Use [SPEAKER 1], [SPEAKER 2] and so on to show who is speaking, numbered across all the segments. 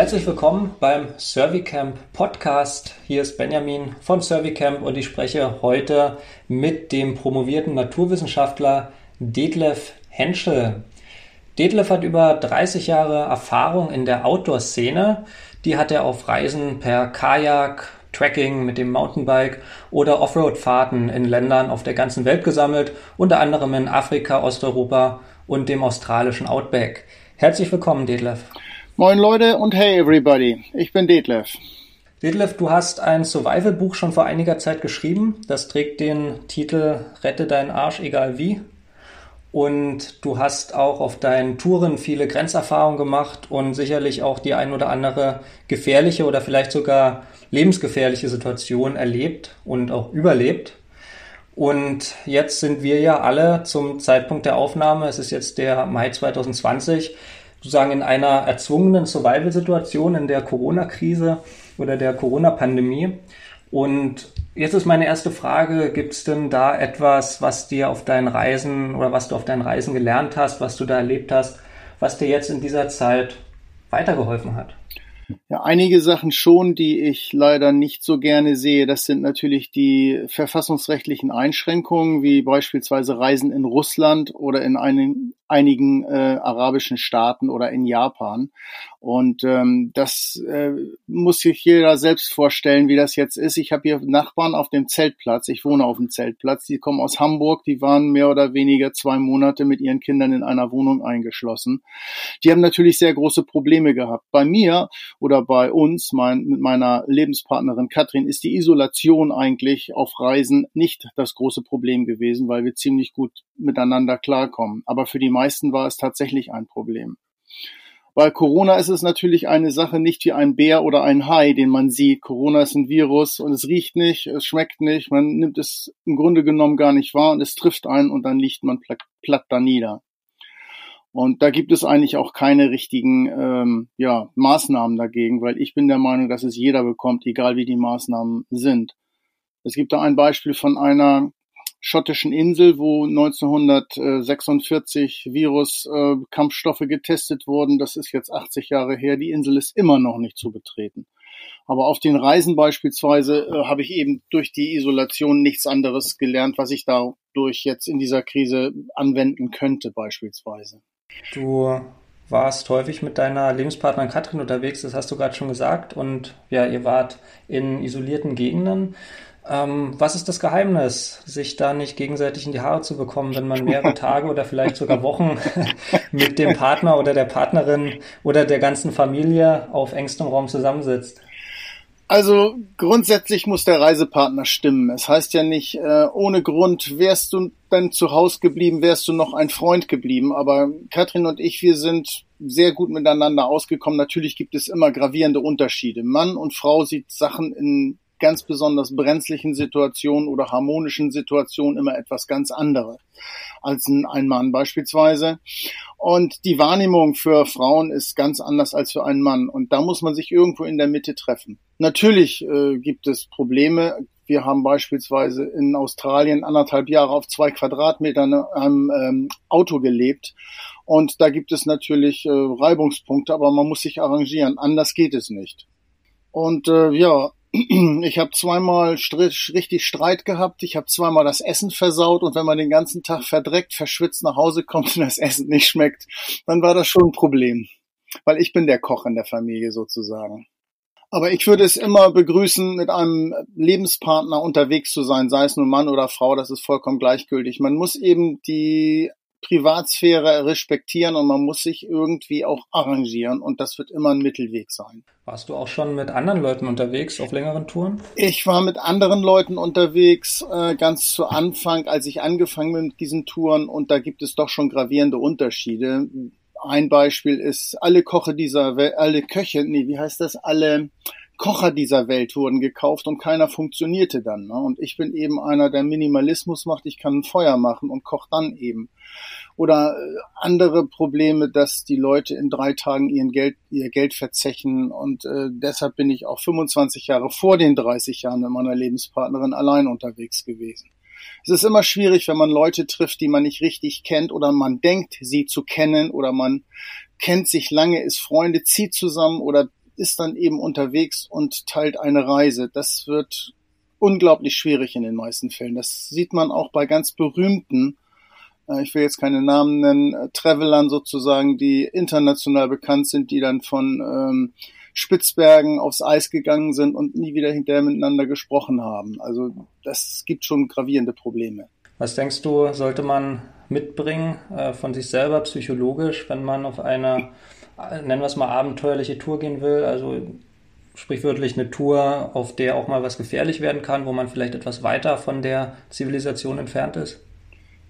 [SPEAKER 1] Herzlich willkommen beim Servicamp Podcast. Hier ist Benjamin von Servicamp und ich spreche heute mit dem promovierten Naturwissenschaftler Detlef Henschel. Detlef hat über 30 Jahre Erfahrung in der Outdoor-Szene. Die hat er auf Reisen per Kajak, Trekking mit dem Mountainbike oder Offroad-Fahrten in Ländern auf der ganzen Welt gesammelt, unter anderem in Afrika, Osteuropa und dem australischen Outback. Herzlich willkommen, Detlef.
[SPEAKER 2] Moin Leute und hey everybody, ich bin Detlef.
[SPEAKER 1] Detlef, du hast ein Survival-Buch schon vor einiger Zeit geschrieben. Das trägt den Titel Rette deinen Arsch, egal wie. Und du hast auch auf deinen Touren viele Grenzerfahrungen gemacht und sicherlich auch die ein oder andere gefährliche oder vielleicht sogar lebensgefährliche Situation erlebt und auch überlebt. Und jetzt sind wir ja alle zum Zeitpunkt der Aufnahme, es ist jetzt der Mai 2020, sozusagen in einer erzwungenen Survival-Situation in der Corona-Krise oder der Corona-Pandemie. Und jetzt ist meine erste Frage, gibt es denn da etwas, was dir auf deinen Reisen oder was du auf deinen Reisen gelernt hast, was du da erlebt hast, was dir jetzt in dieser Zeit weitergeholfen hat?
[SPEAKER 2] Ja, einige Sachen schon, die ich leider nicht so gerne sehe. Das sind natürlich die verfassungsrechtlichen Einschränkungen, wie beispielsweise Reisen in Russland oder in einen, einigen äh, arabischen Staaten oder in Japan. Und ähm, das äh, muss sich jeder selbst vorstellen, wie das jetzt ist. Ich habe hier Nachbarn auf dem Zeltplatz. Ich wohne auf dem Zeltplatz. Die kommen aus Hamburg. Die waren mehr oder weniger zwei Monate mit ihren Kindern in einer Wohnung eingeschlossen. Die haben natürlich sehr große Probleme gehabt. Bei mir oder bei uns, mein, mit meiner Lebenspartnerin Katrin, ist die Isolation eigentlich auf Reisen nicht das große Problem gewesen, weil wir ziemlich gut miteinander klarkommen. Aber für die meisten war es tatsächlich ein Problem. Bei Corona ist es natürlich eine Sache nicht wie ein Bär oder ein Hai, den man sieht. Corona ist ein Virus und es riecht nicht, es schmeckt nicht, man nimmt es im Grunde genommen gar nicht wahr und es trifft einen und dann liegt man platt da nieder. Und da gibt es eigentlich auch keine richtigen ähm, ja, Maßnahmen dagegen, weil ich bin der Meinung, dass es jeder bekommt, egal wie die Maßnahmen sind. Es gibt da ein Beispiel von einer schottischen Insel, wo 1946 Virus-Kampfstoffe äh, getestet wurden. Das ist jetzt 80 Jahre her. Die Insel ist immer noch nicht zu betreten. Aber auf den Reisen beispielsweise äh, habe ich eben durch die Isolation nichts anderes gelernt, was ich dadurch jetzt in dieser Krise anwenden könnte beispielsweise.
[SPEAKER 1] Du warst häufig mit deiner Lebenspartnerin Katrin unterwegs, das hast du gerade schon gesagt. Und ja, ihr wart in isolierten Gegenden. Ähm, was ist das Geheimnis, sich da nicht gegenseitig in die Haare zu bekommen, wenn man mehrere Tage oder vielleicht sogar Wochen mit dem Partner oder der Partnerin oder der ganzen Familie auf engstem Raum zusammensitzt?
[SPEAKER 2] Also grundsätzlich muss der Reisepartner stimmen. Es heißt ja nicht, äh, ohne Grund wärst du dann zu Hause geblieben, wärst du noch ein Freund geblieben. Aber Katrin und ich, wir sind sehr gut miteinander ausgekommen. Natürlich gibt es immer gravierende Unterschiede. Mann und Frau sieht Sachen in ganz besonders brenzlichen Situationen oder harmonischen Situationen immer etwas ganz anderes als ein Mann beispielsweise. Und die Wahrnehmung für Frauen ist ganz anders als für einen Mann. Und da muss man sich irgendwo in der Mitte treffen. Natürlich äh, gibt es Probleme. Wir haben beispielsweise in Australien anderthalb Jahre auf zwei Quadratmetern in einem ähm, Auto gelebt. Und da gibt es natürlich äh, Reibungspunkte, aber man muss sich arrangieren. Anders geht es nicht. Und äh, ja, ich habe zweimal richtig Streit gehabt, ich habe zweimal das Essen versaut und wenn man den ganzen Tag verdreckt, verschwitzt nach Hause kommt und das Essen nicht schmeckt, dann war das schon ein Problem, weil ich bin der Koch in der Familie sozusagen. Aber ich würde es immer begrüßen, mit einem Lebenspartner unterwegs zu sein, sei es nun Mann oder Frau, das ist vollkommen gleichgültig. Man muss eben die Privatsphäre respektieren und man muss sich irgendwie auch arrangieren und das wird immer ein Mittelweg sein.
[SPEAKER 1] Warst du auch schon mit anderen Leuten unterwegs auf längeren Touren?
[SPEAKER 2] Ich war mit anderen Leuten unterwegs, äh, ganz zu Anfang, als ich angefangen bin mit diesen Touren und da gibt es doch schon gravierende Unterschiede. Ein Beispiel ist, alle Koche dieser Welt, alle Köche, nee, wie heißt das, alle Kocher dieser Welt wurden gekauft und keiner funktionierte dann. Ne? Und ich bin eben einer, der Minimalismus macht. Ich kann ein Feuer machen und koch dann eben. Oder äh, andere Probleme, dass die Leute in drei Tagen ihren Geld, ihr Geld verzechen. Und äh, deshalb bin ich auch 25 Jahre vor den 30 Jahren mit meiner Lebenspartnerin allein unterwegs gewesen. Es ist immer schwierig, wenn man Leute trifft, die man nicht richtig kennt oder man denkt, sie zu kennen oder man kennt sich lange, ist Freunde, zieht zusammen oder ist dann eben unterwegs und teilt eine Reise. Das wird unglaublich schwierig in den meisten Fällen. Das sieht man auch bei ganz berühmten, äh, ich will jetzt keine Namen nennen, äh, Travelern sozusagen, die international bekannt sind, die dann von ähm, Spitzbergen aufs Eis gegangen sind und nie wieder hinterher miteinander gesprochen haben. Also das gibt schon gravierende Probleme.
[SPEAKER 1] Was denkst du, sollte man mitbringen äh, von sich selber psychologisch, wenn man auf eine, äh, nennen wir es mal, abenteuerliche Tour gehen will? Also sprichwörtlich eine Tour, auf der auch mal was gefährlich werden kann, wo man vielleicht etwas weiter von der Zivilisation entfernt ist?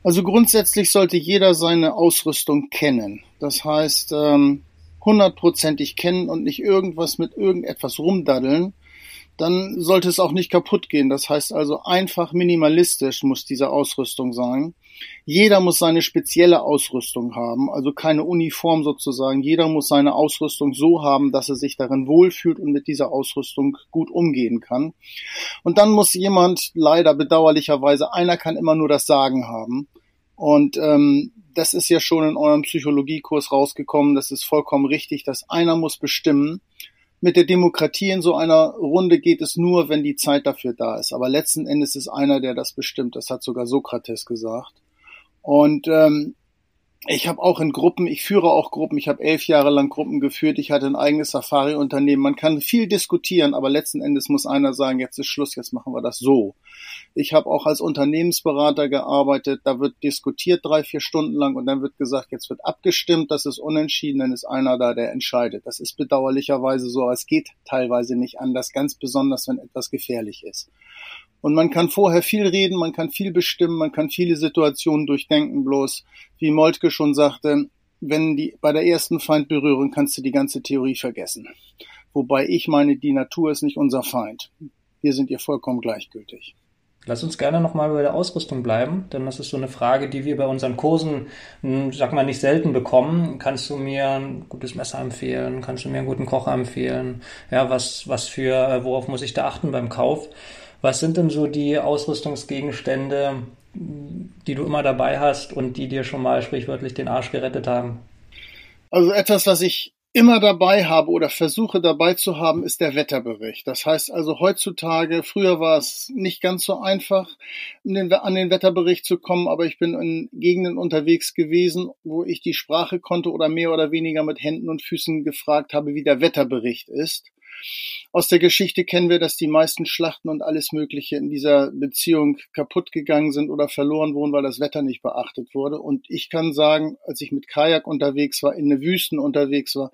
[SPEAKER 2] Also grundsätzlich sollte jeder seine Ausrüstung kennen. Das heißt, ähm, hundertprozentig kennen und nicht irgendwas mit irgendetwas rumdaddeln, dann sollte es auch nicht kaputt gehen. Das heißt also einfach minimalistisch muss diese Ausrüstung sein. Jeder muss seine spezielle Ausrüstung haben, also keine Uniform sozusagen. Jeder muss seine Ausrüstung so haben, dass er sich darin wohlfühlt und mit dieser Ausrüstung gut umgehen kann. Und dann muss jemand, leider bedauerlicherweise, einer kann immer nur das Sagen haben. Und ähm, das ist ja schon in eurem Psychologiekurs rausgekommen. Das ist vollkommen richtig, dass einer muss bestimmen. Mit der Demokratie in so einer Runde geht es nur, wenn die Zeit dafür da ist. Aber letzten Endes ist einer, der das bestimmt. Das hat sogar Sokrates gesagt. Und ähm, ich habe auch in Gruppen, ich führe auch Gruppen, ich habe elf Jahre lang Gruppen geführt, ich hatte ein eigenes Safari-Unternehmen. Man kann viel diskutieren, aber letzten Endes muss einer sagen, jetzt ist Schluss, jetzt machen wir das so. Ich habe auch als Unternehmensberater gearbeitet, da wird diskutiert drei, vier Stunden lang und dann wird gesagt, jetzt wird abgestimmt, das ist unentschieden, dann ist einer da, der entscheidet. Das ist bedauerlicherweise so, es geht teilweise nicht anders, ganz besonders, wenn etwas gefährlich ist. Und man kann vorher viel reden, man kann viel bestimmen, man kann viele Situationen durchdenken, bloß, wie Moltke schon sagte, wenn die, bei der ersten Feindberührung kannst du die ganze Theorie vergessen. Wobei ich meine, die Natur ist nicht unser Feind. Wir sind ihr vollkommen gleichgültig.
[SPEAKER 1] Lass uns gerne nochmal bei der Ausrüstung bleiben, denn das ist so eine Frage, die wir bei unseren Kursen, hm, sag mal, nicht selten bekommen. Kannst du mir ein gutes Messer empfehlen? Kannst du mir einen guten Kocher empfehlen? Ja, was, was für, worauf muss ich da achten beim Kauf? Was sind denn so die Ausrüstungsgegenstände, die du immer dabei hast und die dir schon mal sprichwörtlich den Arsch gerettet haben?
[SPEAKER 2] Also etwas, was ich immer dabei habe oder versuche dabei zu haben, ist der Wetterbericht. Das heißt also heutzutage, früher war es nicht ganz so einfach, an den Wetterbericht zu kommen, aber ich bin in Gegenden unterwegs gewesen, wo ich die Sprache konnte oder mehr oder weniger mit Händen und Füßen gefragt habe, wie der Wetterbericht ist. Aus der Geschichte kennen wir, dass die meisten Schlachten und alles Mögliche in dieser Beziehung kaputt gegangen sind oder verloren wurden, weil das Wetter nicht beachtet wurde. Und ich kann sagen, als ich mit Kajak unterwegs war, in den Wüsten unterwegs war,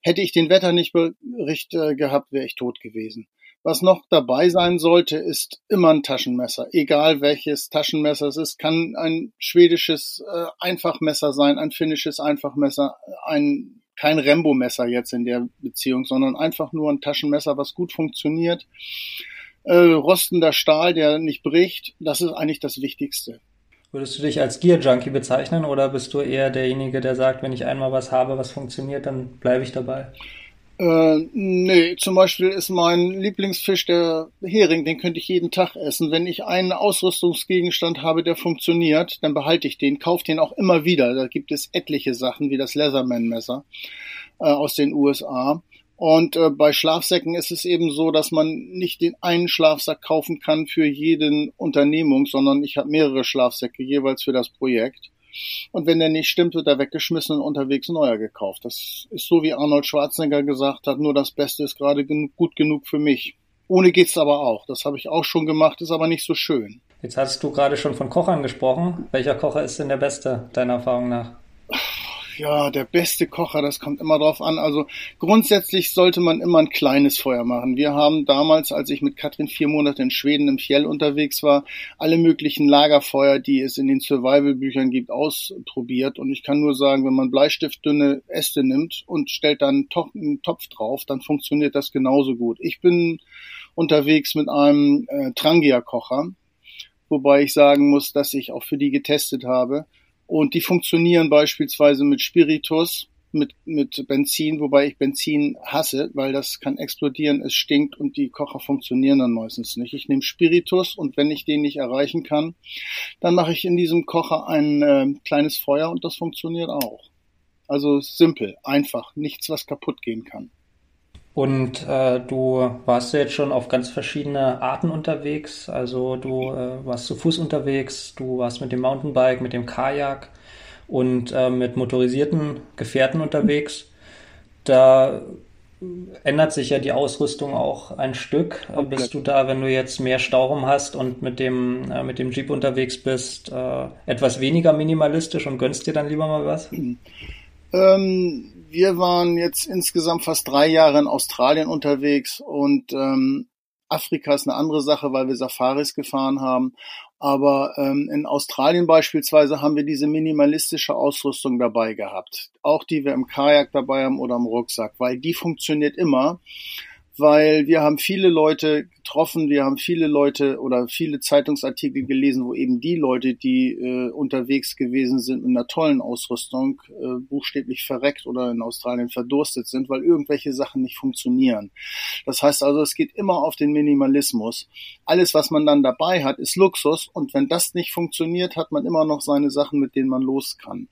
[SPEAKER 2] hätte ich den Wetter nicht Bericht äh, gehabt, wäre ich tot gewesen. Was noch dabei sein sollte, ist immer ein Taschenmesser. Egal welches Taschenmesser es ist, kann ein schwedisches äh, Einfachmesser sein, ein finnisches Einfachmesser, ein kein Rembo-Messer jetzt in der Beziehung, sondern einfach nur ein Taschenmesser, was gut funktioniert. Äh, rostender Stahl, der nicht bricht, das ist eigentlich das Wichtigste.
[SPEAKER 1] Würdest du dich als Gear-Junkie bezeichnen oder bist du eher derjenige, der sagt, wenn ich einmal was habe, was funktioniert, dann bleibe ich dabei?
[SPEAKER 2] Äh, nee, zum Beispiel ist mein Lieblingsfisch der Hering, den könnte ich jeden Tag essen. Wenn ich einen Ausrüstungsgegenstand habe, der funktioniert, dann behalte ich den, kaufe den auch immer wieder. Da gibt es etliche Sachen, wie das Leatherman-Messer äh, aus den USA. Und äh, bei Schlafsäcken ist es eben so, dass man nicht den einen Schlafsack kaufen kann für jeden Unternehmung, sondern ich habe mehrere Schlafsäcke jeweils für das Projekt. Und wenn der nicht stimmt, wird er weggeschmissen und unterwegs neuer gekauft. Das ist so, wie Arnold Schwarzenegger gesagt hat, nur das Beste ist gerade gut genug für mich. Ohne geht's aber auch. Das habe ich auch schon gemacht, ist aber nicht so schön.
[SPEAKER 1] Jetzt hast du gerade schon von Kochern gesprochen. Welcher Kocher ist denn der beste, deiner Erfahrung nach?
[SPEAKER 2] Ja, der beste Kocher, das kommt immer drauf an. Also grundsätzlich sollte man immer ein kleines Feuer machen. Wir haben damals, als ich mit Katrin vier Monate in Schweden im Fjell unterwegs war, alle möglichen Lagerfeuer, die es in den Survival-Büchern gibt, ausprobiert. Und ich kann nur sagen, wenn man bleistiftdünne Äste nimmt und stellt dann einen Topf drauf, dann funktioniert das genauso gut. Ich bin unterwegs mit einem äh, Trangia-Kocher, wobei ich sagen muss, dass ich auch für die getestet habe und die funktionieren beispielsweise mit Spiritus, mit, mit Benzin, wobei ich Benzin hasse, weil das kann explodieren, es stinkt und die Kocher funktionieren dann meistens nicht. Ich nehme Spiritus und wenn ich den nicht erreichen kann, dann mache ich in diesem Kocher ein äh, kleines Feuer und das funktioniert auch. Also simpel, einfach, nichts, was kaputt gehen kann.
[SPEAKER 1] Und äh, du warst ja jetzt schon auf ganz verschiedene Arten unterwegs. Also du äh, warst zu Fuß unterwegs, du warst mit dem Mountainbike, mit dem Kajak und äh, mit motorisierten Gefährten unterwegs. Da ändert sich ja die Ausrüstung auch ein Stück. Okay. Bist du da, wenn du jetzt mehr Stauraum hast und mit dem, äh, mit dem Jeep unterwegs bist, äh, etwas weniger minimalistisch und gönnst dir dann lieber mal was?
[SPEAKER 2] Ähm, wir waren jetzt insgesamt fast drei Jahre in Australien unterwegs und ähm, Afrika ist eine andere Sache, weil wir Safaris gefahren haben. Aber ähm, in Australien beispielsweise haben wir diese minimalistische Ausrüstung dabei gehabt. Auch die wir im Kajak dabei haben oder im Rucksack, weil die funktioniert immer weil wir haben viele Leute getroffen, wir haben viele Leute oder viele Zeitungsartikel gelesen, wo eben die Leute, die äh, unterwegs gewesen sind mit einer tollen Ausrüstung, äh, buchstäblich verreckt oder in Australien verdurstet sind, weil irgendwelche Sachen nicht funktionieren. Das heißt also, es geht immer auf den Minimalismus. Alles, was man dann dabei hat, ist Luxus und wenn das nicht funktioniert, hat man immer noch seine Sachen, mit denen man los kann.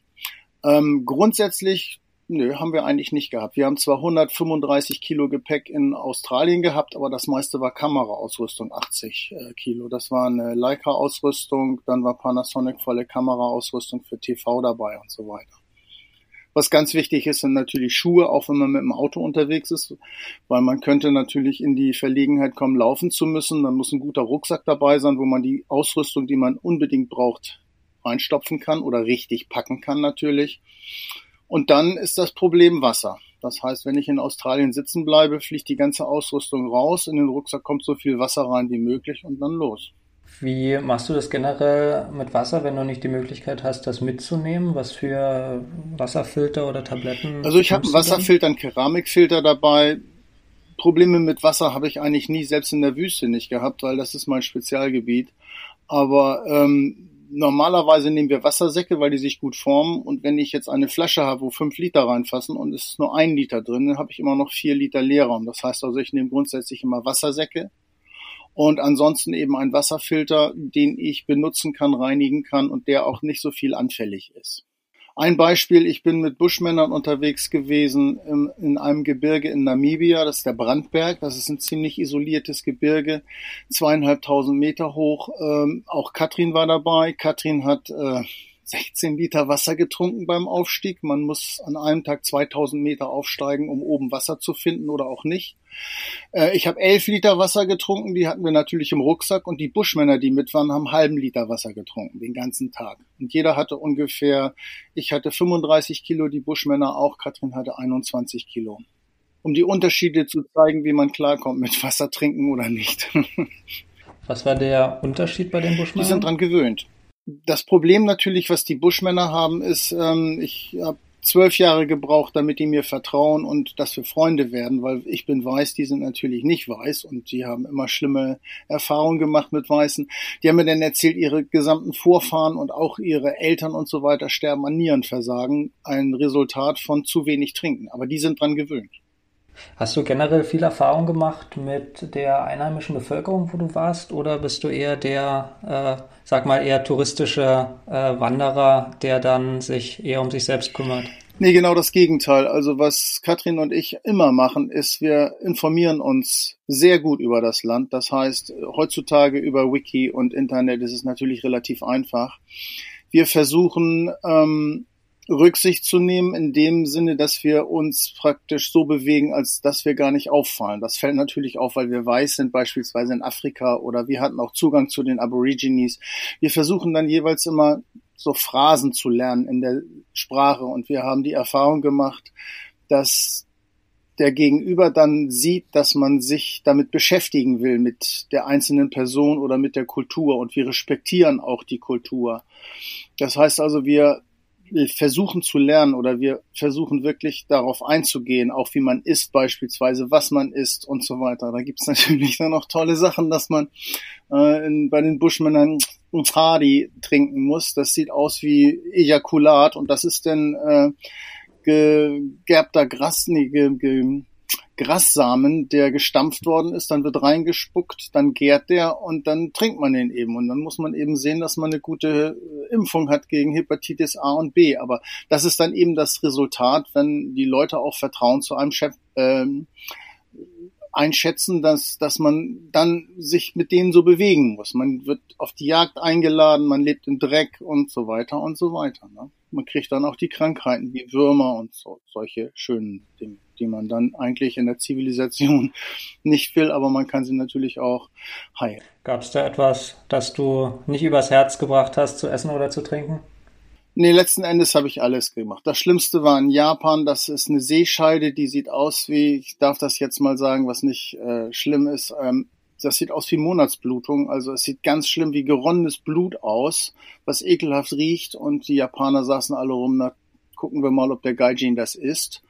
[SPEAKER 2] Ähm, grundsätzlich Nö, haben wir eigentlich nicht gehabt. Wir haben zwar 135 Kilo Gepäck in Australien gehabt, aber das meiste war Kameraausrüstung, 80 äh, Kilo. Das war eine Leica-Ausrüstung, dann war Panasonic volle Kameraausrüstung für TV dabei und so weiter. Was ganz wichtig ist, sind natürlich Schuhe, auch wenn man mit dem Auto unterwegs ist, weil man könnte natürlich in die Verlegenheit kommen, laufen zu müssen. Dann muss ein guter Rucksack dabei sein, wo man die Ausrüstung, die man unbedingt braucht, reinstopfen kann oder richtig packen kann natürlich. Und dann ist das Problem Wasser. Das heißt, wenn ich in Australien sitzen bleibe, fliegt die ganze Ausrüstung raus, in den Rucksack kommt so viel Wasser rein wie möglich und dann los.
[SPEAKER 1] Wie machst du das generell mit Wasser, wenn du nicht die Möglichkeit hast, das mitzunehmen? Was für Wasserfilter oder Tabletten?
[SPEAKER 2] Also ich habe einen Wasserfilter, einen Keramikfilter dabei. Probleme mit Wasser habe ich eigentlich nie, selbst in der Wüste nicht gehabt, weil das ist mein Spezialgebiet. Aber ähm, normalerweise nehmen wir Wassersäcke, weil die sich gut formen. Und wenn ich jetzt eine Flasche habe, wo fünf Liter reinfassen und es ist nur ein Liter drin, dann habe ich immer noch vier Liter Leerraum. Das heißt also, ich nehme grundsätzlich immer Wassersäcke und ansonsten eben einen Wasserfilter, den ich benutzen kann, reinigen kann und der auch nicht so viel anfällig ist. Ein Beispiel, ich bin mit Buschmännern unterwegs gewesen im, in einem Gebirge in Namibia, das ist der Brandberg, das ist ein ziemlich isoliertes Gebirge, zweieinhalbtausend Meter hoch. Ähm, auch Katrin war dabei. Katrin hat äh, 16 Liter Wasser getrunken beim Aufstieg. Man muss an einem Tag 2000 Meter aufsteigen, um oben Wasser zu finden oder auch nicht. Äh, ich habe 11 Liter Wasser getrunken, die hatten wir natürlich im Rucksack und die Buschmänner, die mit waren, haben halben Liter Wasser getrunken, den ganzen Tag. Und jeder hatte ungefähr, ich hatte 35 Kilo, die Buschmänner auch, Katrin hatte 21 Kilo. Um die Unterschiede zu zeigen, wie man klarkommt mit Wasser trinken oder nicht.
[SPEAKER 1] Was war der Unterschied bei den Buschmännern?
[SPEAKER 2] Die sind dran gewöhnt. Das Problem natürlich, was die Buschmänner haben, ist, ähm, ich habe zwölf Jahre gebraucht, damit die mir vertrauen und dass wir Freunde werden, weil ich bin weiß, die sind natürlich nicht weiß und die haben immer schlimme Erfahrungen gemacht mit Weißen. Die haben mir dann erzählt, ihre gesamten Vorfahren und auch ihre Eltern und so weiter sterben an Nierenversagen, ein Resultat von zu wenig Trinken. Aber die sind dran gewöhnt.
[SPEAKER 1] Hast du generell viel Erfahrung gemacht mit der einheimischen Bevölkerung, wo du warst, oder bist du eher der, äh, sag mal, eher touristische äh, Wanderer, der dann sich eher um sich selbst kümmert?
[SPEAKER 2] Nee, genau das Gegenteil. Also was Katrin und ich immer machen, ist, wir informieren uns sehr gut über das Land. Das heißt, heutzutage über Wiki und Internet ist es natürlich relativ einfach. Wir versuchen ähm, Rücksicht zu nehmen, in dem Sinne, dass wir uns praktisch so bewegen, als dass wir gar nicht auffallen. Das fällt natürlich auf, weil wir weiß sind, beispielsweise in Afrika oder wir hatten auch Zugang zu den Aborigines. Wir versuchen dann jeweils immer so Phrasen zu lernen in der Sprache und wir haben die Erfahrung gemacht, dass der Gegenüber dann sieht, dass man sich damit beschäftigen will, mit der einzelnen Person oder mit der Kultur und wir respektieren auch die Kultur. Das heißt also, wir versuchen zu lernen oder wir versuchen wirklich darauf einzugehen, auch wie man isst beispielsweise, was man isst und so weiter. Da gibt's natürlich dann noch tolle Sachen, dass man äh, in, bei den Buschmännern Hardy trinken muss. Das sieht aus wie Ejakulat und das ist dann äh, gegerbter Gras, nee, ge, ge, Grassamen, der gestampft worden ist, dann wird reingespuckt, dann gärt der und dann trinkt man den eben. Und dann muss man eben sehen, dass man eine gute äh, Impfung hat gegen Hepatitis A und B. Aber das ist dann eben das Resultat, wenn die Leute auch Vertrauen zu einem Chef, ähm, einschätzen, dass, dass man dann sich mit denen so bewegen muss. Man wird auf die Jagd eingeladen, man lebt im Dreck und so weiter und so weiter. Ne? Man kriegt dann auch die Krankheiten wie Würmer und so, solche schönen Dinge, die man dann eigentlich in der Zivilisation nicht will, aber man kann sie natürlich auch heilen.
[SPEAKER 1] Gab es da etwas, das du nicht übers Herz gebracht hast, zu essen oder zu trinken?
[SPEAKER 2] Nee, letzten Endes habe ich alles gemacht. Das Schlimmste war in Japan, das ist eine Seescheide, die sieht aus wie, ich darf das jetzt mal sagen, was nicht äh, schlimm ist, ähm, das sieht aus wie Monatsblutung. Also es sieht ganz schlimm wie geronnenes Blut aus, was ekelhaft riecht und die Japaner saßen alle rum, na, gucken wir mal, ob der Gaijin das isst.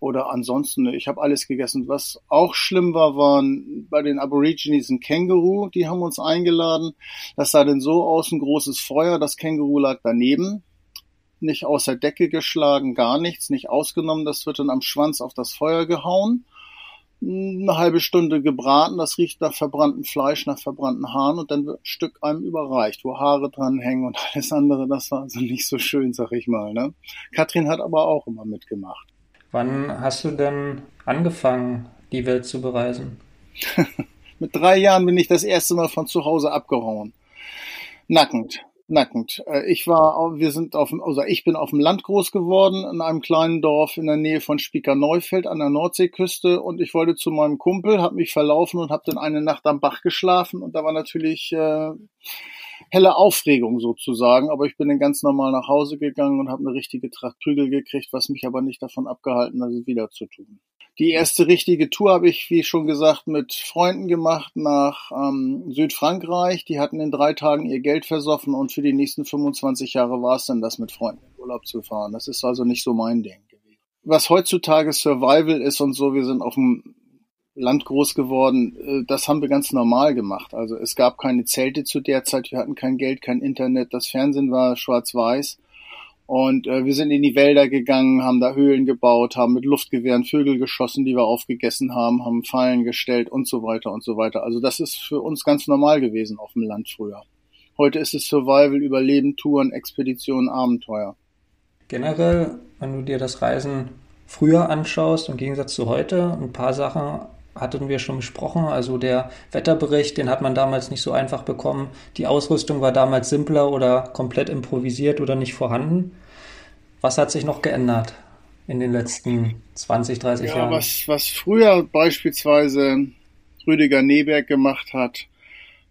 [SPEAKER 2] Oder ansonsten, ich habe alles gegessen. Was auch schlimm war, waren bei den Aborigines ein Känguru, die haben uns eingeladen. Das sah denn so aus, ein großes Feuer, das Känguru lag daneben. Nicht aus der Decke geschlagen, gar nichts, nicht ausgenommen, das wird dann am Schwanz auf das Feuer gehauen. Eine halbe Stunde gebraten, das riecht nach verbranntem Fleisch, nach verbrannten Haaren und dann wird ein Stück einem überreicht, wo Haare dran hängen und alles andere, das war also nicht so schön, sag ich mal. Ne? Katrin hat aber auch immer mitgemacht.
[SPEAKER 1] Wann hast du denn angefangen, die Welt zu bereisen?
[SPEAKER 2] Mit drei Jahren bin ich das erste Mal von zu Hause abgehauen. Nackend, nackend. Äh, ich war, wir sind auf dem, also ich bin auf dem Land groß geworden, in einem kleinen Dorf in der Nähe von Spieker-Neufeld an der Nordseeküste und ich wollte zu meinem Kumpel, habe mich verlaufen und habe dann eine Nacht am Bach geschlafen und da war natürlich äh, helle Aufregung sozusagen, aber ich bin dann ganz normal nach Hause gegangen und habe eine richtige Tracht Prügel gekriegt, was mich aber nicht davon abgehalten hat, es wieder zu tun. Die erste richtige Tour habe ich, wie schon gesagt, mit Freunden gemacht nach ähm, Südfrankreich. Die hatten in drei Tagen ihr Geld versoffen und für die nächsten 25 Jahre war es dann das mit Freunden in Urlaub zu fahren. Das ist also nicht so mein Ding. Was heutzutage Survival ist und so, wir sind auf dem Land groß geworden, äh, das haben wir ganz normal gemacht. Also es gab keine Zelte zu der Zeit, wir hatten kein Geld, kein Internet, das Fernsehen war schwarz-weiß. Und äh, wir sind in die Wälder gegangen, haben da Höhlen gebaut, haben mit Luftgewehren Vögel geschossen, die wir aufgegessen haben, haben Fallen gestellt und so weiter und so weiter. Also das ist für uns ganz normal gewesen auf dem Land früher. Heute ist es Survival, Überleben, Touren, Expeditionen, Abenteuer.
[SPEAKER 1] Generell, wenn du dir das Reisen früher anschaust, im Gegensatz zu heute, ein paar Sachen hatten wir schon besprochen. Also der Wetterbericht, den hat man damals nicht so einfach bekommen. Die Ausrüstung war damals simpler oder komplett improvisiert oder nicht vorhanden. Was hat sich noch geändert in den letzten 20, 30
[SPEAKER 2] ja,
[SPEAKER 1] Jahren?
[SPEAKER 2] Was, was früher beispielsweise Rüdiger Neberg gemacht hat,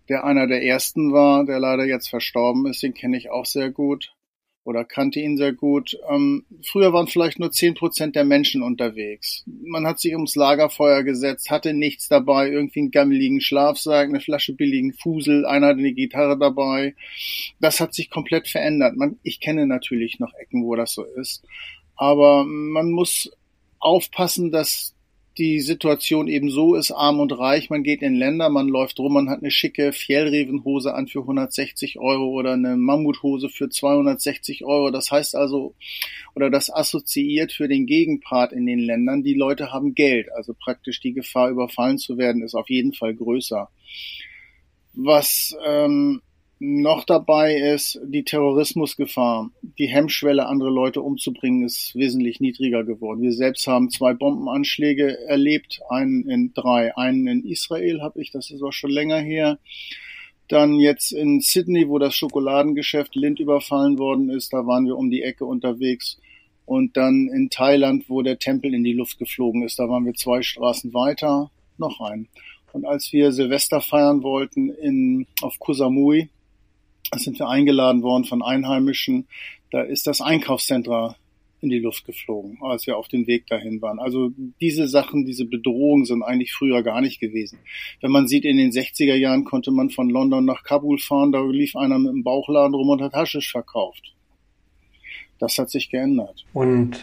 [SPEAKER 2] der einer der ersten war, der leider jetzt verstorben ist, den kenne ich auch sehr gut oder kannte ihn sehr gut. Ähm, früher waren vielleicht nur zehn Prozent der Menschen unterwegs. Man hat sich ums Lagerfeuer gesetzt, hatte nichts dabei, irgendwie einen gammeligen Schlafsack, eine Flasche billigen Fusel, einer hatte eine Gitarre dabei. Das hat sich komplett verändert. Man, ich kenne natürlich noch Ecken, wo das so ist. Aber man muss aufpassen, dass die Situation eben so ist, arm und reich, man geht in Länder, man läuft rum, man hat eine schicke Fjellrevenhose an für 160 Euro oder eine Mammuthose für 260 Euro. Das heißt also, oder das assoziiert für den Gegenpart in den Ländern, die Leute haben Geld, also praktisch die Gefahr überfallen zu werden ist auf jeden Fall größer. Was ähm, noch dabei ist die Terrorismusgefahr. Die Hemmschwelle, andere Leute umzubringen, ist wesentlich niedriger geworden. Wir selbst haben zwei Bombenanschläge erlebt, einen in drei, einen in Israel habe ich, das ist auch schon länger her. Dann jetzt in Sydney, wo das Schokoladengeschäft Lind überfallen worden ist, da waren wir um die Ecke unterwegs. Und dann in Thailand, wo der Tempel in die Luft geflogen ist, da waren wir zwei Straßen weiter, noch ein. Und als wir Silvester feiern wollten in, auf Koh Samui, da sind wir eingeladen worden von Einheimischen. Da ist das Einkaufscenter in die Luft geflogen, als wir auf dem Weg dahin waren. Also diese Sachen, diese Bedrohungen sind eigentlich früher gar nicht gewesen. Wenn man sieht, in den 60er Jahren konnte man von London nach Kabul fahren, da lief einer mit dem Bauchladen rum und hat Haschisch verkauft. Das hat sich geändert.
[SPEAKER 1] Und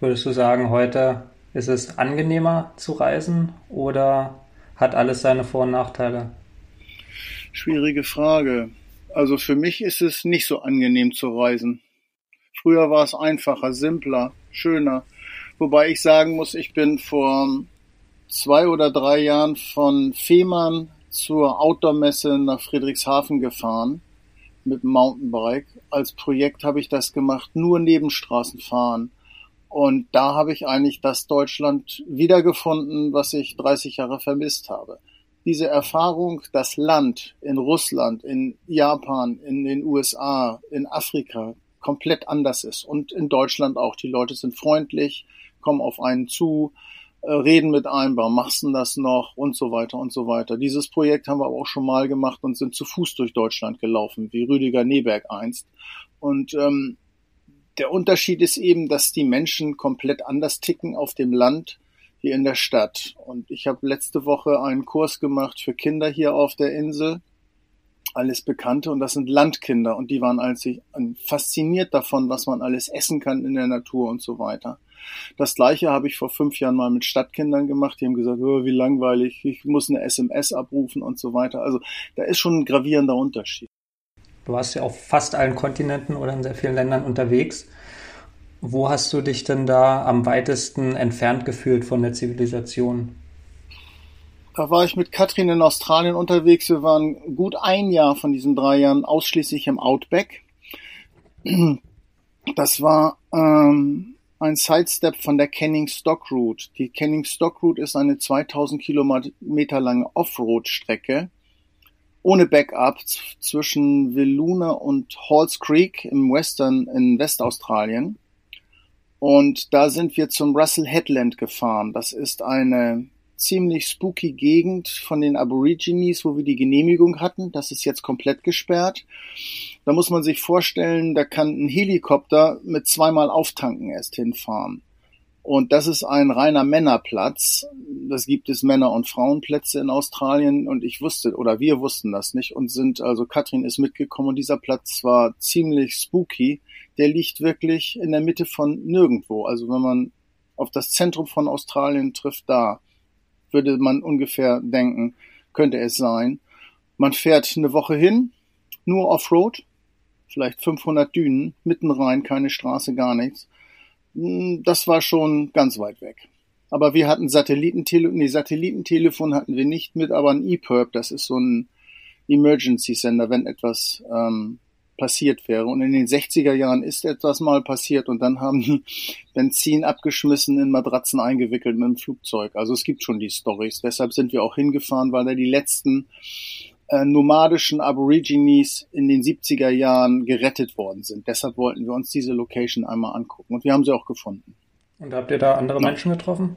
[SPEAKER 1] würdest du sagen, heute ist es angenehmer zu reisen oder hat alles seine Vor- und Nachteile?
[SPEAKER 2] Schwierige Frage. Also für mich ist es nicht so angenehm zu reisen. Früher war es einfacher, simpler, schöner. Wobei ich sagen muss, ich bin vor zwei oder drei Jahren von Fehmarn zur Outdoor-Messe nach Friedrichshafen gefahren mit dem Mountainbike. Als Projekt habe ich das gemacht, nur Nebenstraßen fahren. Und da habe ich eigentlich das Deutschland wiedergefunden, was ich 30 Jahre vermisst habe. Diese Erfahrung, das Land in Russland, in Japan, in den USA, in Afrika komplett anders ist und in Deutschland auch. Die Leute sind freundlich, kommen auf einen zu, äh, reden mit einem, warum machst du das noch und so weiter und so weiter. Dieses Projekt haben wir aber auch schon mal gemacht und sind zu Fuß durch Deutschland gelaufen, wie Rüdiger Neberg einst. Und ähm, der Unterschied ist eben, dass die Menschen komplett anders ticken auf dem Land wie in der Stadt. Und ich habe letzte Woche einen Kurs gemacht für Kinder hier auf der Insel, alles Bekannte, und das sind Landkinder. Und die waren als fasziniert davon, was man alles essen kann in der Natur und so weiter. Das gleiche habe ich vor fünf Jahren mal mit Stadtkindern gemacht. Die haben gesagt, oh, wie langweilig, ich muss eine SMS abrufen und so weiter. Also da ist schon ein gravierender Unterschied.
[SPEAKER 1] Du warst ja auf fast allen Kontinenten oder in sehr vielen Ländern unterwegs. Wo hast du dich denn da am weitesten entfernt gefühlt von der Zivilisation?
[SPEAKER 2] Da war ich mit Katrin in Australien unterwegs. Wir waren gut ein Jahr von diesen drei Jahren ausschließlich im Outback. Das war ähm, ein Sidestep von der Canning Stock Route. Die Canning Stock Route ist eine 2000 Kilometer lange Offroad-Strecke ohne Backup zwischen Wiluna und Halls Creek im Western in Westaustralien. Und da sind wir zum Russell Headland gefahren. Das ist eine ziemlich spooky Gegend von den Aborigines, wo wir die Genehmigung hatten. Das ist jetzt komplett gesperrt. Da muss man sich vorstellen, da kann ein Helikopter mit zweimal Auftanken erst hinfahren. Und das ist ein reiner Männerplatz. Das gibt es Männer- und Frauenplätze in Australien und ich wusste oder wir wussten das nicht und sind, also Katrin ist mitgekommen und dieser Platz war ziemlich spooky. Der liegt wirklich in der Mitte von nirgendwo. Also wenn man auf das Zentrum von Australien trifft, da würde man ungefähr denken, könnte es sein. Man fährt eine Woche hin, nur Offroad, vielleicht 500 Dünen, mitten rein, keine Straße, gar nichts hm, das war schon ganz weit weg. Aber wir hatten Satellitentelefon, nee, Satellitentelefon hatten wir nicht mit, aber ein E-Perp, das ist so ein Emergency-Sender, wenn etwas ähm, passiert wäre. Und in den 60er Jahren ist etwas mal passiert und dann haben die Benzin abgeschmissen, in Matratzen eingewickelt mit dem Flugzeug. Also es gibt schon die Stories. Deshalb sind wir auch hingefahren, weil da die letzten äh, nomadischen Aborigines in den 70er Jahren gerettet worden sind. Deshalb wollten wir uns diese Location einmal angucken und wir haben sie auch gefunden.
[SPEAKER 1] Und habt ihr da andere ja. Menschen getroffen?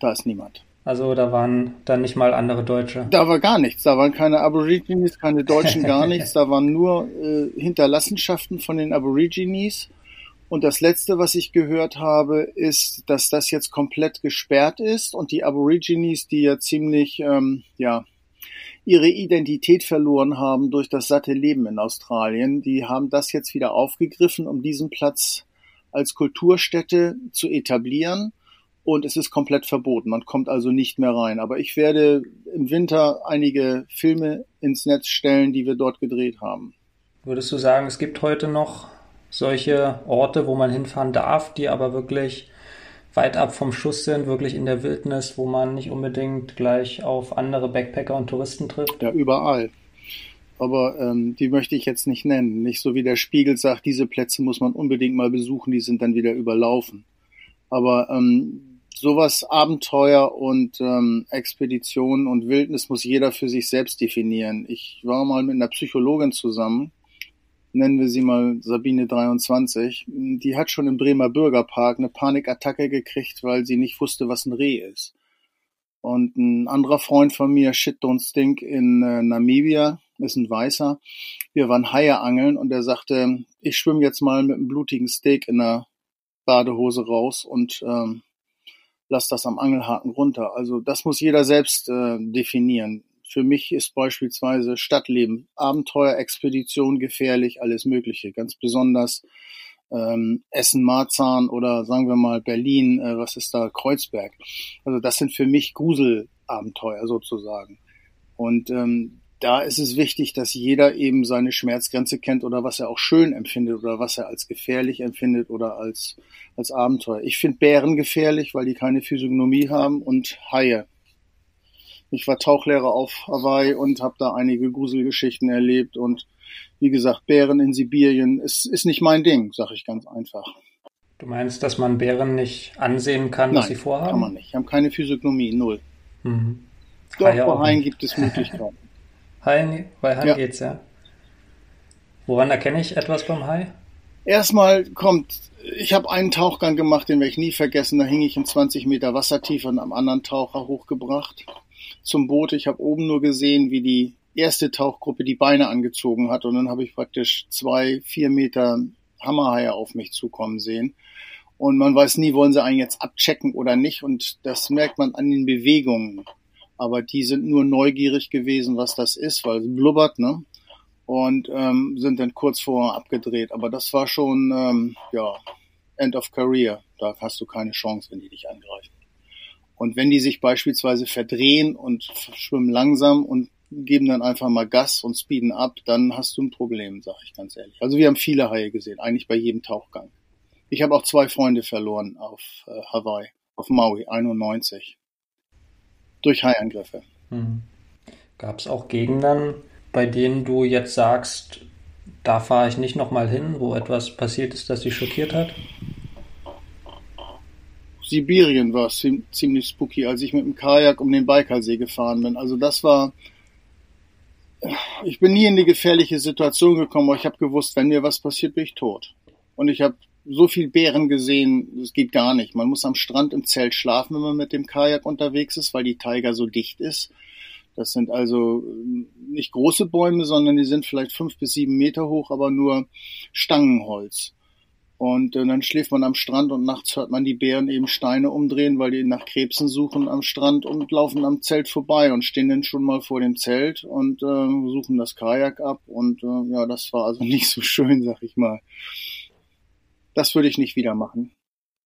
[SPEAKER 2] Da ist niemand.
[SPEAKER 1] Also da waren dann nicht mal andere Deutsche.
[SPEAKER 2] Da war gar nichts. Da waren keine Aborigines, keine Deutschen, gar nichts. Da waren nur äh, Hinterlassenschaften von den Aborigines. Und das Letzte, was ich gehört habe, ist, dass das jetzt komplett gesperrt ist und die Aborigines, die ja ziemlich, ähm, ja, ihre Identität verloren haben durch das satte Leben in Australien. Die haben das jetzt wieder aufgegriffen, um diesen Platz als Kulturstätte zu etablieren. Und es ist komplett verboten. Man kommt also nicht mehr rein. Aber ich werde im Winter einige Filme ins Netz stellen, die wir dort gedreht haben.
[SPEAKER 1] Würdest du sagen, es gibt heute noch solche Orte, wo man hinfahren darf, die aber wirklich weit ab vom Schuss sind, wirklich in der Wildnis, wo man nicht unbedingt gleich auf andere Backpacker und Touristen trifft?
[SPEAKER 2] Ja, überall. Aber ähm, die möchte ich jetzt nicht nennen. Nicht so wie der Spiegel sagt, diese Plätze muss man unbedingt mal besuchen, die sind dann wieder überlaufen. Aber ähm, sowas Abenteuer und ähm, Expedition und Wildnis muss jeder für sich selbst definieren. Ich war mal mit einer Psychologin zusammen, nennen wir sie mal Sabine 23, die hat schon im Bremer Bürgerpark eine Panikattacke gekriegt, weil sie nicht wusste, was ein Reh ist. Und ein anderer Freund von mir, Shit Don't Stink in äh, Namibia, ist ein Weißer. Wir waren Haie angeln und er sagte, ich schwimme jetzt mal mit einem blutigen Steak in der Badehose raus und ähm, lass das am Angelhaken runter. Also das muss jeder selbst äh, definieren. Für mich ist beispielsweise Stadtleben, Abenteuer, Expedition gefährlich, alles Mögliche. Ganz besonders ähm, Essen, Marzahn oder sagen wir mal Berlin, äh, was ist da, Kreuzberg. Also das sind für mich Gruselabenteuer sozusagen. Und ähm, da ist es wichtig, dass jeder eben seine Schmerzgrenze kennt oder was er auch schön empfindet oder was er als gefährlich empfindet oder als, als Abenteuer. Ich finde Bären gefährlich, weil die keine Physiognomie haben und Haie. Ich war Tauchlehrer auf Hawaii und habe da einige Gruselgeschichten erlebt und wie gesagt, Bären in Sibirien ist, ist nicht mein Ding, sag ich ganz einfach.
[SPEAKER 1] Du meinst, dass man Bären nicht ansehen kann,
[SPEAKER 2] Nein,
[SPEAKER 1] was sie vorhaben?
[SPEAKER 2] kann man nicht. Die haben keine Physiognomie, null.
[SPEAKER 1] Mhm.
[SPEAKER 2] Doch,
[SPEAKER 1] Haie
[SPEAKER 2] bei Haien gibt es Möglichkeiten.
[SPEAKER 1] Haien, bei Haien
[SPEAKER 2] Ja.
[SPEAKER 1] geht's, ja. Woran erkenne ich etwas beim Hai?
[SPEAKER 2] Erstmal kommt, ich habe einen Tauchgang gemacht, den werde ich nie vergessen. Da hing ich in 20 Meter Wassertiefe und am anderen Taucher hochgebracht zum Boot. Ich habe oben nur gesehen, wie die erste Tauchgruppe die Beine angezogen hat und dann habe ich praktisch zwei, vier Meter Hammerhaie auf mich zukommen sehen. Und man weiß nie, wollen sie einen jetzt abchecken oder nicht. Und das merkt man an den Bewegungen. Aber die sind nur neugierig gewesen, was das ist, weil es blubbert, ne? Und ähm, sind dann kurz vorher abgedreht. Aber das war schon, ähm, ja, End of Career. Da hast du keine Chance, wenn die dich angreifen. Und wenn die sich beispielsweise verdrehen und schwimmen langsam und geben dann einfach mal Gas und speeden ab, dann hast du ein Problem, sage ich ganz ehrlich. Also wir haben viele Haie gesehen, eigentlich bei jedem Tauchgang. Ich habe auch zwei Freunde verloren auf äh, Hawaii, auf Maui, 91. Durch Haiangriffe.
[SPEAKER 1] Mhm. Gab es auch Gegenden, bei denen du jetzt sagst, da fahre ich nicht nochmal hin, wo etwas passiert ist, das dich schockiert hat?
[SPEAKER 2] Sibirien war ziem- ziemlich spooky, als ich mit dem Kajak um den Baikalsee gefahren bin. Also das war, ich bin nie in die gefährliche Situation gekommen, aber ich habe gewusst, wenn mir was passiert, bin ich tot. Und ich habe so viel Bären gesehen, das geht gar nicht. Man muss am Strand im Zelt schlafen, wenn man mit dem Kajak unterwegs ist, weil die Taiga so dicht ist. Das sind also ähm, nicht große Bäume, sondern die sind vielleicht fünf bis sieben Meter hoch, aber nur Stangenholz. Und äh, dann schläft man am Strand und nachts hört man die Bären eben Steine umdrehen, weil die nach Krebsen suchen am Strand und laufen am Zelt vorbei und stehen dann schon mal vor dem Zelt und äh, suchen das Kajak ab. Und äh, ja, das war also nicht so schön, sag ich mal. Das würde ich nicht wieder machen,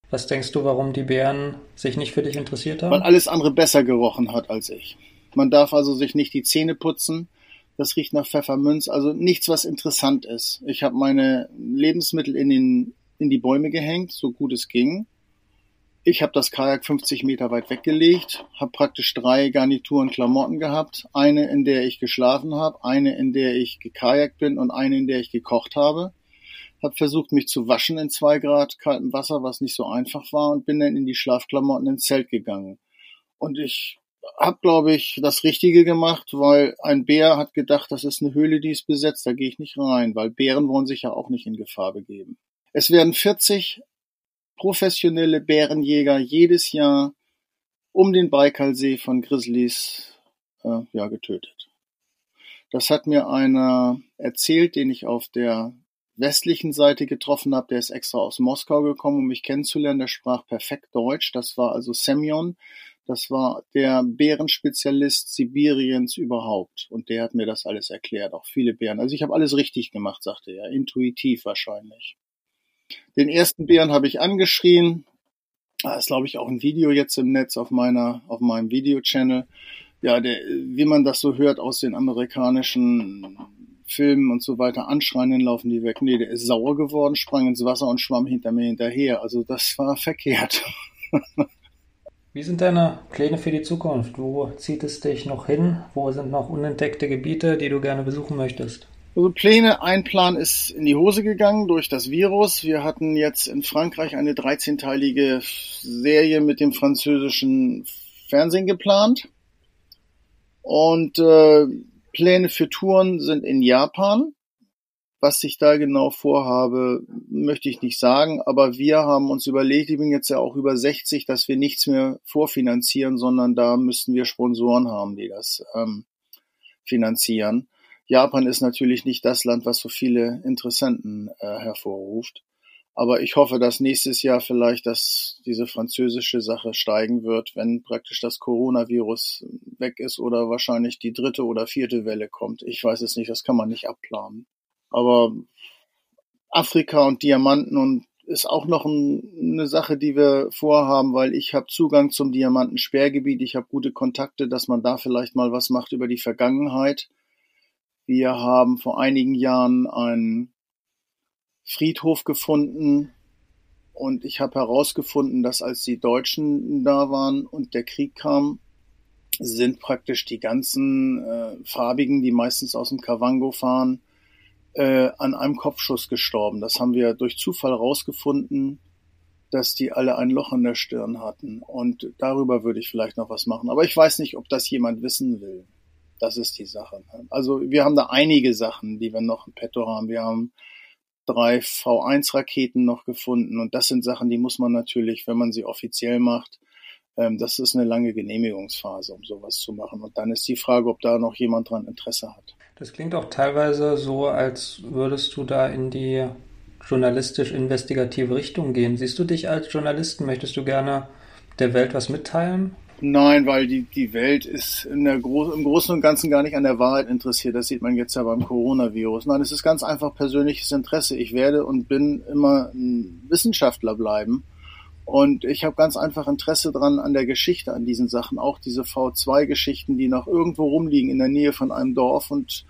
[SPEAKER 1] Was denkst du, warum die Bären sich nicht für dich interessiert
[SPEAKER 2] weil
[SPEAKER 1] haben?
[SPEAKER 2] alles andere besser gerochen hat als ich. Man darf also sich nicht die Zähne putzen. Das riecht nach Pfefferminz, also nichts, was interessant ist. Ich habe meine Lebensmittel in, den, in die Bäume gehängt, so gut es ging. Ich habe das Kajak 50 Meter weit weggelegt, habe praktisch drei Garnituren Klamotten gehabt. Eine, in der ich geschlafen habe, eine, in der ich gekajakt bin und eine, in der ich gekocht habe. Habe versucht, mich zu waschen in zwei Grad kaltem Wasser, was nicht so einfach war, und bin dann in die Schlafklamotten ins Zelt gegangen. Und ich habe, glaube ich, das Richtige gemacht, weil ein Bär hat gedacht, das ist eine Höhle, die ist besetzt, da gehe ich nicht rein, weil Bären wollen sich ja auch nicht in Gefahr begeben. Es werden 40 professionelle Bärenjäger jedes Jahr um den Baikalsee von Grizzlies äh, ja, getötet. Das hat mir einer erzählt, den ich auf der westlichen Seite getroffen habe. Der ist extra aus Moskau gekommen, um mich kennenzulernen. Der sprach perfekt Deutsch. Das war also Semyon. Das war der Bärenspezialist Sibiriens überhaupt. Und der hat mir das alles erklärt, auch viele Bären. Also ich habe alles richtig gemacht, sagte er. Intuitiv wahrscheinlich. Den ersten Bären habe ich angeschrien. Da ist, glaube ich, auch ein Video jetzt im Netz auf meiner, auf meinem Video-Channel. Ja, der, wie man das so hört aus den amerikanischen Filmen und so weiter, anschreien, dann laufen die weg. Nee, der ist sauer geworden, sprang ins Wasser und schwamm hinter mir hinterher. Also das war verkehrt.
[SPEAKER 1] Wie sind deine Pläne für die Zukunft? Wo zieht es dich noch hin? Wo sind noch unentdeckte Gebiete, die du gerne besuchen möchtest?
[SPEAKER 2] Also Pläne, ein Plan ist in die Hose gegangen durch das Virus. Wir hatten jetzt in Frankreich eine 13-teilige Serie mit dem französischen Fernsehen geplant. Und äh, Pläne für Touren sind in Japan. Was ich da genau vorhabe, möchte ich nicht sagen, aber wir haben uns überlegt, ich bin jetzt ja auch über 60, dass wir nichts mehr vorfinanzieren, sondern da müssten wir Sponsoren haben, die das ähm, finanzieren. Japan ist natürlich nicht das Land, was so viele Interessenten äh, hervorruft. Aber ich hoffe, dass nächstes Jahr vielleicht dass diese französische Sache steigen wird, wenn praktisch das Coronavirus weg ist oder wahrscheinlich die dritte oder vierte Welle kommt. Ich weiß es nicht, das kann man nicht abplanen. Aber Afrika und Diamanten und ist auch noch ein, eine Sache, die wir vorhaben, weil ich habe Zugang zum Diamantensperrgebiet, ich habe gute Kontakte, dass man da vielleicht mal was macht über die Vergangenheit. Wir haben vor einigen Jahren einen Friedhof gefunden und ich habe herausgefunden, dass als die Deutschen da waren und der Krieg kam, sind praktisch die ganzen äh, Farbigen, die meistens aus dem Kavango fahren, äh, an einem Kopfschuss gestorben. Das haben wir durch Zufall rausgefunden dass die alle ein Loch in der Stirn hatten. Und darüber würde ich vielleicht noch was machen. Aber ich weiß nicht, ob das jemand wissen will. Das ist die Sache. Also wir haben da einige Sachen, die wir noch im Petto haben. Wir haben drei V1-Raketen noch gefunden. Und das sind Sachen, die muss man natürlich, wenn man sie offiziell macht, ähm, das ist eine lange Genehmigungsphase, um sowas zu machen. Und dann ist die Frage, ob da noch jemand dran Interesse hat.
[SPEAKER 1] Das klingt auch teilweise so, als würdest du da in die journalistisch-investigative Richtung gehen. Siehst du dich als Journalisten? Möchtest du gerne der Welt was mitteilen?
[SPEAKER 2] Nein, weil die, die Welt ist in der Gro im Großen und Ganzen gar nicht an der Wahrheit interessiert. Das sieht man jetzt ja beim Coronavirus. Nein, es ist ganz einfach persönliches Interesse. Ich werde und bin immer ein Wissenschaftler bleiben. Und ich habe ganz einfach Interesse dran an der Geschichte, an diesen Sachen. Auch diese V2-Geschichten, die noch irgendwo rumliegen in der Nähe von einem Dorf und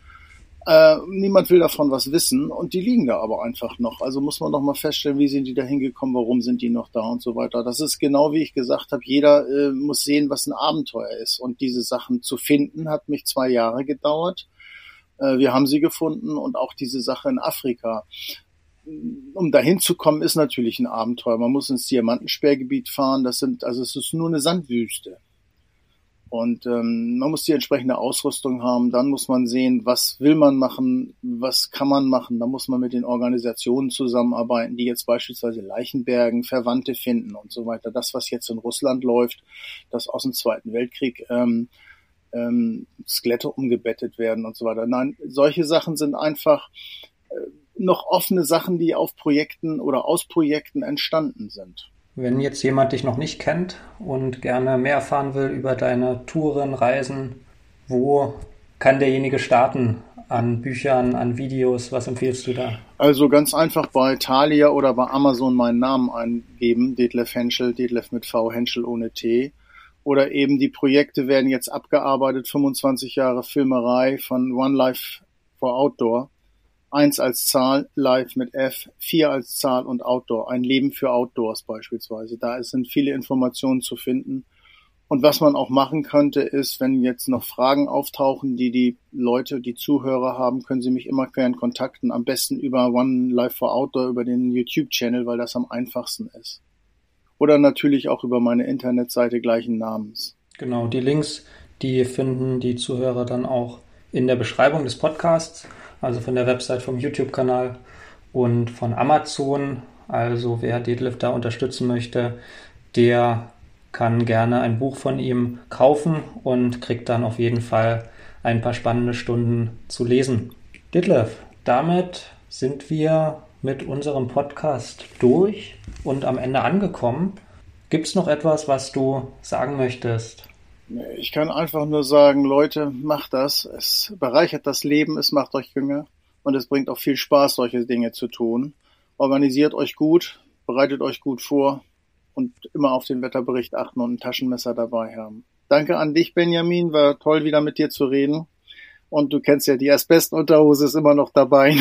[SPEAKER 2] äh, niemand will davon was wissen und die liegen da aber einfach noch. Also muss man noch mal feststellen, wie sind die da hingekommen, warum sind die noch da und so weiter. Das ist genau wie ich gesagt habe, jeder äh, muss sehen, was ein Abenteuer ist. Und diese Sachen zu finden, hat mich zwei Jahre gedauert. Äh, wir haben sie gefunden und auch diese Sache in Afrika. Um dahin zu kommen, ist natürlich ein Abenteuer. Man muss ins Diamantensperrgebiet fahren. Das sind, also es ist nur eine Sandwüste. Und ähm, man muss die entsprechende Ausrüstung haben. Dann muss man sehen, was will man machen, was kann man machen. Da muss man mit den Organisationen zusammenarbeiten, die jetzt beispielsweise Leichenbergen, Verwandte finden und so weiter. Das, was jetzt in Russland läuft, das aus dem Zweiten Weltkrieg ähm, ähm, Skelette umgebettet werden und so weiter. Nein, solche Sachen sind einfach äh, noch offene Sachen, die auf Projekten oder aus Projekten entstanden sind.
[SPEAKER 1] Wenn jetzt jemand dich noch nicht kennt und gerne mehr erfahren will über deine Touren, Reisen, wo kann derjenige starten? An Büchern, an Videos, was empfiehlst du da?
[SPEAKER 2] Also ganz einfach bei Thalia oder bei Amazon meinen Namen eingeben, Detlef Henschel, Detlef mit V, Henschel ohne T. Oder eben die Projekte werden jetzt abgearbeitet, 25 Jahre Filmerei von One Life for Outdoor. Eins als Zahl, Live mit F, vier als Zahl und Outdoor. Ein Leben für Outdoors beispielsweise. Da sind viele Informationen zu finden. Und was man auch machen könnte, ist, wenn jetzt noch Fragen auftauchen, die die Leute, die Zuhörer haben, können sie mich immer gern kontakten. Am besten über One Life for Outdoor, über den YouTube-Channel, weil das am einfachsten ist. Oder natürlich auch über meine Internetseite gleichen Namens.
[SPEAKER 1] Genau, die Links, die finden die Zuhörer dann auch in der Beschreibung des Podcasts also von der Website vom YouTube-Kanal und von Amazon. Also wer Deadlift da unterstützen möchte, der kann gerne ein Buch von ihm kaufen und kriegt dann auf jeden Fall ein paar spannende Stunden zu lesen. Detlef, damit sind wir mit unserem Podcast durch und am Ende angekommen. Gibt es noch etwas, was du sagen möchtest?
[SPEAKER 2] Ich kann einfach nur sagen, Leute, macht das. Es bereichert das Leben, es macht euch jünger und es bringt auch viel Spaß, solche Dinge zu tun. Organisiert euch gut, bereitet euch gut vor und immer auf den Wetterbericht achten und ein Taschenmesser dabei haben. Danke an dich, Benjamin. War toll, wieder mit dir zu reden. Und du kennst ja die Asbestunterhose ist immer noch dabei.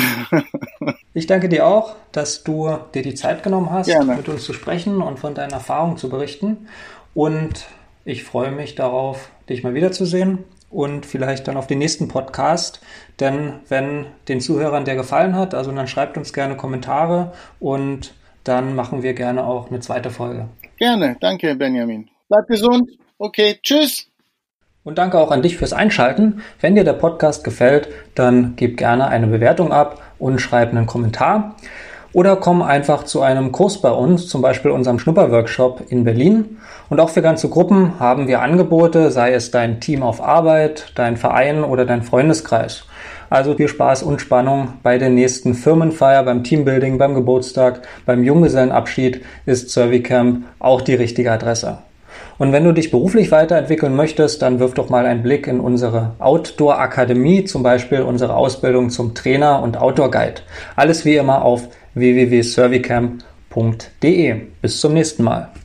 [SPEAKER 1] ich danke dir auch, dass du dir die Zeit genommen hast, Gerne. mit uns zu sprechen und von deinen Erfahrungen zu berichten. Und ich freue mich darauf, dich mal wiederzusehen und vielleicht dann auf den nächsten Podcast. Denn wenn den Zuhörern der gefallen hat, also dann schreibt uns gerne Kommentare und dann machen wir gerne auch eine zweite Folge.
[SPEAKER 2] Gerne, danke Benjamin. Bleib gesund. Okay, tschüss.
[SPEAKER 1] Und danke auch an dich fürs Einschalten. Wenn dir der Podcast gefällt, dann gib gerne eine Bewertung ab und schreib einen Kommentar. Oder komm einfach zu einem Kurs bei uns, zum Beispiel unserem Schnupperworkshop in Berlin. Und auch für ganze Gruppen haben wir Angebote, sei es dein Team auf Arbeit, dein Verein oder dein Freundeskreis. Also viel Spaß und Spannung bei der nächsten Firmenfeier, beim Teambuilding, beim Geburtstag, beim Junggesellenabschied ist Servicamp auch die richtige Adresse. Und wenn du dich beruflich weiterentwickeln möchtest, dann wirf doch mal einen Blick in unsere Outdoor Akademie, zum Beispiel unsere Ausbildung zum Trainer und Outdoor Guide. Alles wie immer auf www.servicamp.de. Bis zum nächsten Mal.